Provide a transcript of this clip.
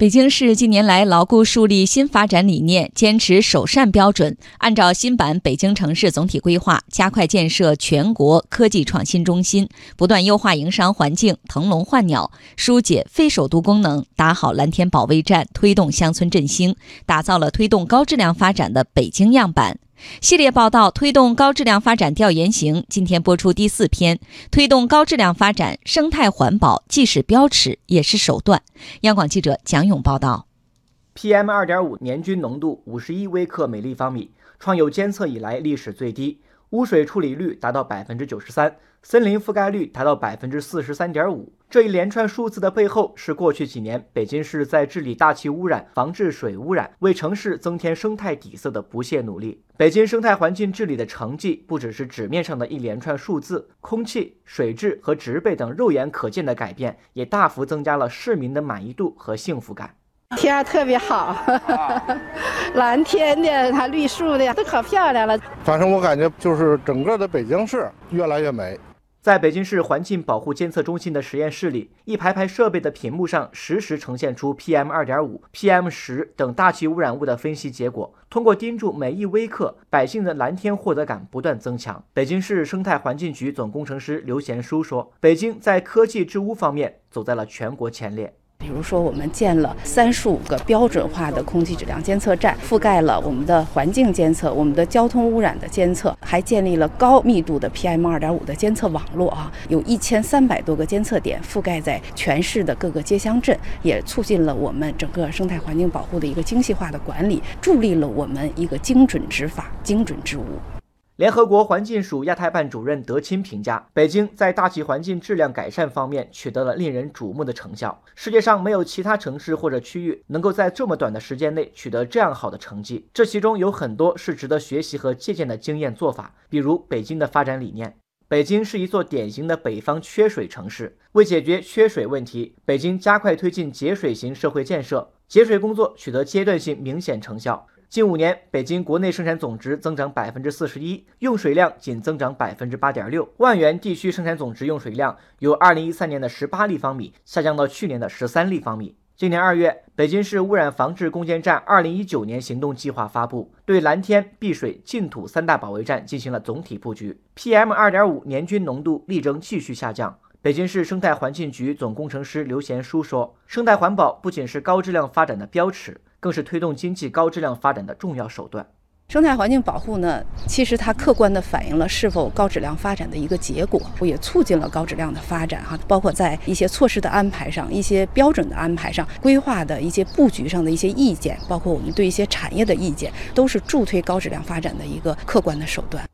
北京市近年来牢固树立新发展理念，坚持首善标准，按照新版北京城市总体规划，加快建设全国科技创新中心，不断优化营商环境，腾笼换鸟，疏解非首都功能，打好蓝天保卫战，推动乡村振兴，打造了推动高质量发展的北京样板。系列报道推动高质量发展调研行，今天播出第四篇：推动高质量发展，生态环保既是标尺，也是手段。央广记者蒋勇报道。PM 二点五年均浓度五十一微克每立方米，创有监测以来历史最低。污水处理率达到百分之九十三，森林覆盖率达到百分之四十三点五。这一连串数字的背后，是过去几年北京市在治理大气污染、防治水污染、为城市增添生态底色的不懈努力。北京生态环境治理的成绩，不只是纸面上的一连串数字，空气、水质和植被等肉眼可见的改变，也大幅增加了市民的满意度和幸福感。天特别好，蓝天的，它绿树的，都可漂亮了。反正我感觉就是整个的北京市越来越美。在北京市环境保护监测中心的实验室里，一排排设备的屏幕上实时呈现出 PM 二点五、PM 十等大气污染物的分析结果。通过盯住每一微克，百姓的蓝天获得感不断增强。北京市生态环境局总工程师刘贤书说：“北京在科技治污方面走在了全国前列。”比如说，我们建了三十五个标准化的空气质量监测站，覆盖了我们的环境监测、我们的交通污染的监测，还建立了高密度的 PM 二点五的监测网络啊，有一千三百多个监测点覆盖在全市的各个街乡镇，也促进了我们整个生态环境保护的一个精细化的管理，助力了我们一个精准执法、精准治污。联合国环境署亚太办主任德钦评价，北京在大气环境质量改善方面取得了令人瞩目的成效。世界上没有其他城市或者区域能够在这么短的时间内取得这样好的成绩。这其中有很多是值得学习和借鉴的经验做法，比如北京的发展理念。北京是一座典型的北方缺水城市，为解决缺水问题，北京加快推进节水型社会建设，节水工作取得阶段性明显成效。近五年，北京国内生产总值增长百分之四十一，用水量仅增长百分之八点六。万源地区生产总值用水量由二零一三年的十八立方米下降到去年的十三立方米。今年二月，北京市污染防治攻坚战二零一九年行动计划发布，对蓝天、碧水、净土三大保卫战进行了总体布局。PM 二点五年均浓度力争继续下降。北京市生态环境局总工程师刘贤书说：“生态环保不仅是高质量发展的标尺。”更是推动经济高质量发展的重要手段。生态环境保护呢，其实它客观地反映了是否高质量发展的一个结果，也促进了高质量的发展哈。包括在一些措施的安排上、一些标准的安排上、规划的一些布局上的一些意见，包括我们对一些产业的意见，都是助推高质量发展的一个客观的手段。